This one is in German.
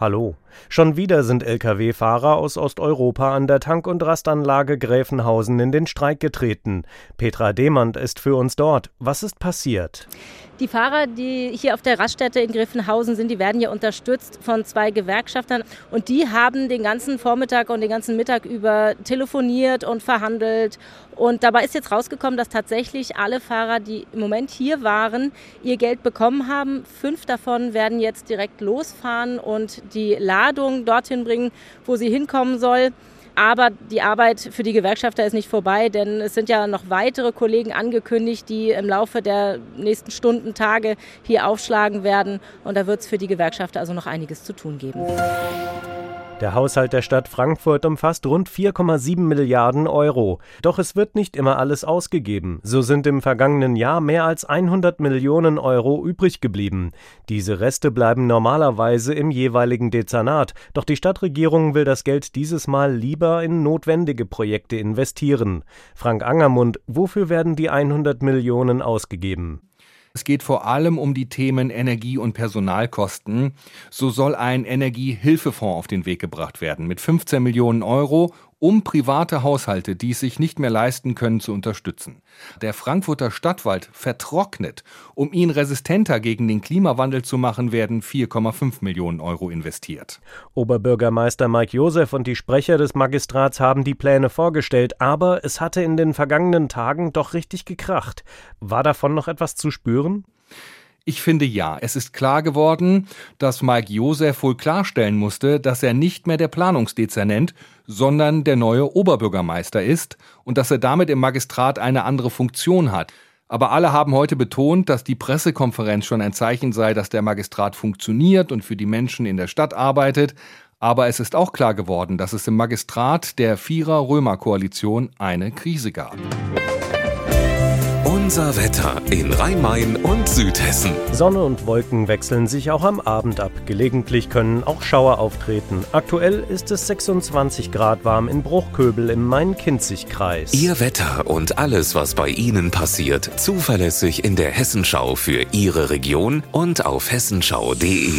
Hallo. Schon wieder sind Lkw-Fahrer aus Osteuropa an der Tank- und Rastanlage Gräfenhausen in den Streik getreten. Petra Demand ist für uns dort. Was ist passiert? Die Fahrer, die hier auf der Raststätte in Griffenhausen sind, die werden ja unterstützt von zwei Gewerkschaftern. Und die haben den ganzen Vormittag und den ganzen Mittag über telefoniert und verhandelt. Und dabei ist jetzt rausgekommen, dass tatsächlich alle Fahrer, die im Moment hier waren, ihr Geld bekommen haben. Fünf davon werden jetzt direkt losfahren und die Ladung dorthin bringen, wo sie hinkommen soll. Aber die Arbeit für die Gewerkschafter ist nicht vorbei, denn es sind ja noch weitere Kollegen angekündigt, die im Laufe der nächsten Stunden, Tage hier aufschlagen werden. Und da wird es für die Gewerkschafter also noch einiges zu tun geben. Der Haushalt der Stadt Frankfurt umfasst rund 4,7 Milliarden Euro. Doch es wird nicht immer alles ausgegeben. So sind im vergangenen Jahr mehr als 100 Millionen Euro übrig geblieben. Diese Reste bleiben normalerweise im jeweiligen Dezernat. Doch die Stadtregierung will das Geld dieses Mal lieber in notwendige Projekte investieren. Frank Angermund, wofür werden die 100 Millionen ausgegeben? Es geht vor allem um die Themen Energie- und Personalkosten. So soll ein Energiehilfefonds auf den Weg gebracht werden mit 15 Millionen Euro um private Haushalte, die es sich nicht mehr leisten können, zu unterstützen. Der Frankfurter Stadtwald vertrocknet. Um ihn resistenter gegen den Klimawandel zu machen, werden 4,5 Millionen Euro investiert. Oberbürgermeister Mike Josef und die Sprecher des Magistrats haben die Pläne vorgestellt, aber es hatte in den vergangenen Tagen doch richtig gekracht. War davon noch etwas zu spüren? Ich finde ja, es ist klar geworden, dass Mike Josef wohl klarstellen musste, dass er nicht mehr der Planungsdezernent, sondern der neue Oberbürgermeister ist und dass er damit im Magistrat eine andere Funktion hat. Aber alle haben heute betont, dass die Pressekonferenz schon ein Zeichen sei, dass der Magistrat funktioniert und für die Menschen in der Stadt arbeitet. Aber es ist auch klar geworden, dass es im Magistrat der Vierer-Römer-Koalition eine Krise gab. Unser Wetter in Rhein-Main und Südhessen. Sonne und Wolken wechseln sich auch am Abend ab. Gelegentlich können auch Schauer auftreten. Aktuell ist es 26 Grad warm in Bruchköbel im Main-Kinzig-Kreis. Ihr Wetter und alles, was bei Ihnen passiert, zuverlässig in der Hessenschau für Ihre Region und auf hessenschau.de.